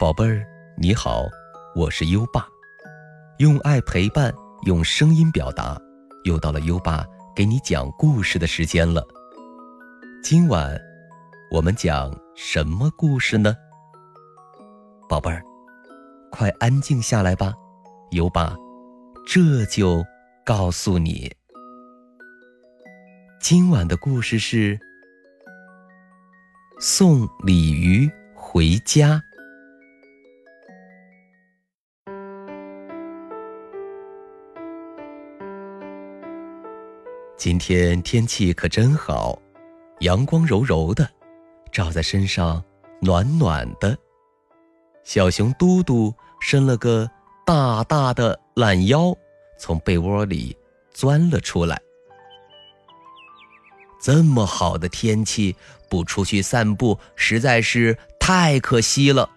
宝贝儿，你好，我是优爸，用爱陪伴，用声音表达，又到了优爸给你讲故事的时间了。今晚我们讲什么故事呢？宝贝儿，快安静下来吧，优爸这就告诉你。今晚的故事是送鲤鱼回家。今天天气可真好，阳光柔柔的，照在身上暖暖的。小熊嘟嘟伸了个大大的懒腰，从被窝里钻了出来。这么好的天气，不出去散步实在是太可惜了。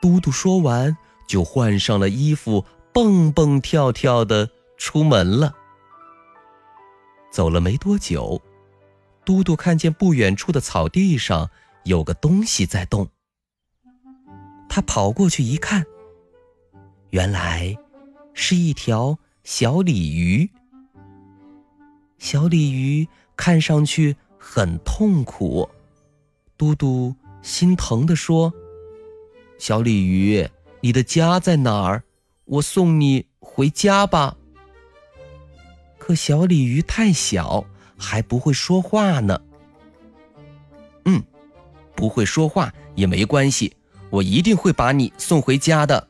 嘟嘟说完，就换上了衣服，蹦蹦跳跳的出门了。走了没多久，嘟嘟看见不远处的草地上有个东西在动。他跑过去一看，原来是一条小鲤鱼。小鲤鱼看上去很痛苦，嘟嘟心疼地说：“小鲤鱼，你的家在哪儿？我送你回家吧。”可小鲤鱼太小，还不会说话呢。嗯，不会说话也没关系，我一定会把你送回家的。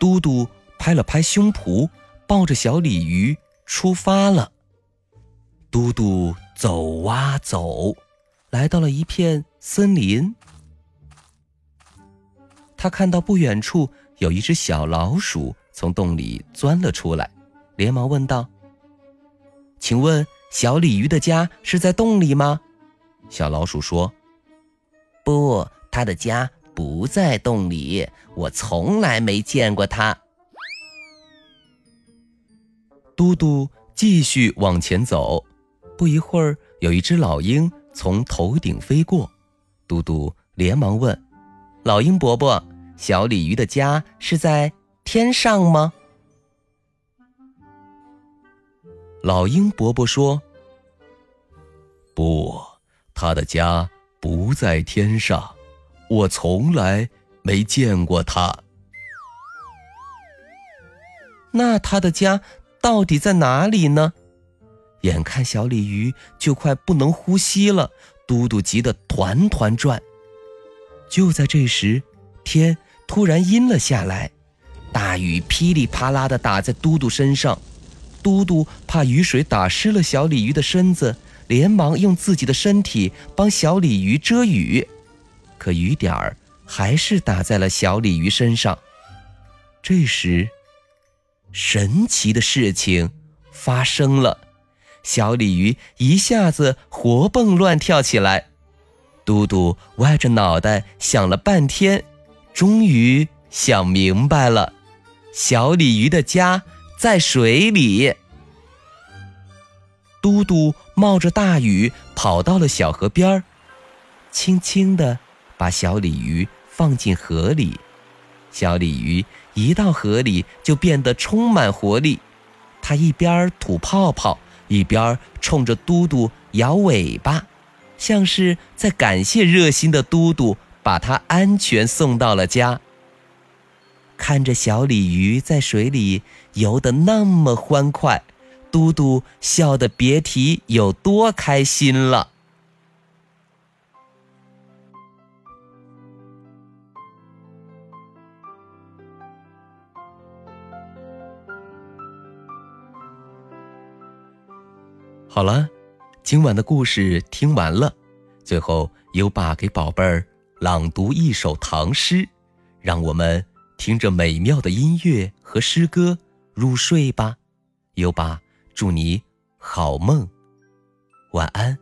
嘟嘟拍了拍胸脯，抱着小鲤鱼出发了。嘟嘟走啊走，来到了一片森林。他看到不远处有一只小老鼠从洞里钻了出来，连忙问道。请问小鲤鱼的家是在洞里吗？小老鼠说：“不，它的家不在洞里，我从来没见过它。”嘟嘟继续往前走，不一会儿，有一只老鹰从头顶飞过，嘟嘟连忙问：“老鹰伯伯，小鲤鱼的家是在天上吗？”老鹰伯伯说：“不，他的家不在天上，我从来没见过他。那他的家到底在哪里呢？”眼看小鲤鱼就快不能呼吸了，嘟嘟急得团团转。就在这时，天突然阴了下来，大雨噼里啪啦地打在嘟嘟身上。嘟嘟怕雨水打湿了小鲤鱼的身子，连忙用自己的身体帮小鲤鱼遮雨，可雨点儿还是打在了小鲤鱼身上。这时，神奇的事情发生了，小鲤鱼一下子活蹦乱跳起来。嘟嘟歪着脑袋想了半天，终于想明白了：小鲤鱼的家。在水里，嘟嘟冒着大雨跑到了小河边儿，轻轻地把小鲤鱼放进河里。小鲤鱼一到河里就变得充满活力，它一边吐泡泡，一边冲着嘟嘟摇尾巴，像是在感谢热心的嘟嘟把它安全送到了家。看着小鲤鱼在水里游得那么欢快，嘟嘟笑得别提有多开心了。好了，今晚的故事听完了，最后优爸给宝贝儿朗读一首唐诗，让我们。听着美妙的音乐和诗歌入睡吧，优巴祝你好梦，晚安。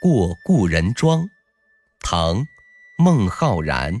过故人庄，唐，孟浩然。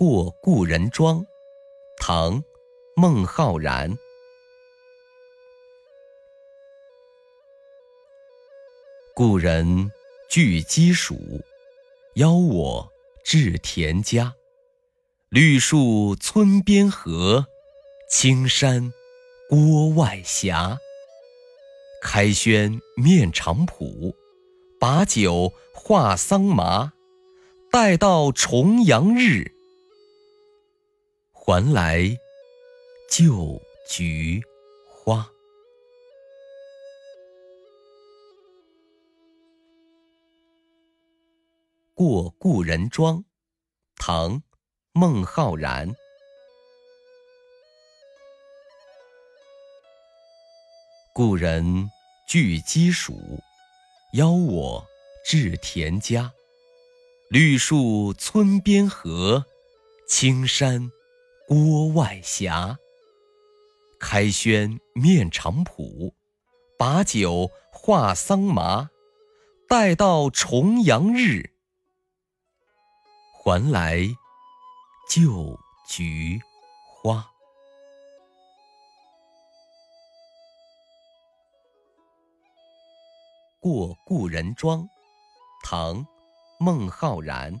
过故人庄，唐·孟浩然。故人具鸡黍，邀我至田家。绿树村边合，青山郭外斜。开轩面场圃，把酒话桑麻。待到重阳日，还来就菊花。过故人庄，唐。孟浩然。故人具鸡黍，邀我至田家。绿树村边合，青山郭外霞。开轩面场圃，把酒话桑麻。待到重阳日，还来。就菊花。过故人庄，唐·孟浩然。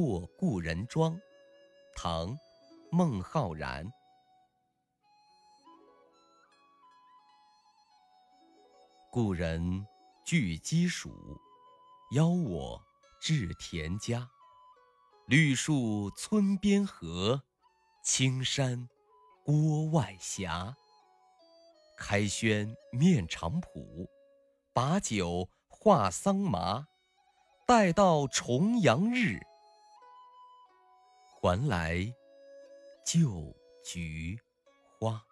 过故人庄，唐·孟浩然。故人。具鸡黍，邀我至田家。绿树村边合，青山郭外斜。开轩面场圃，把酒话桑麻。待到重阳日，还来旧菊花。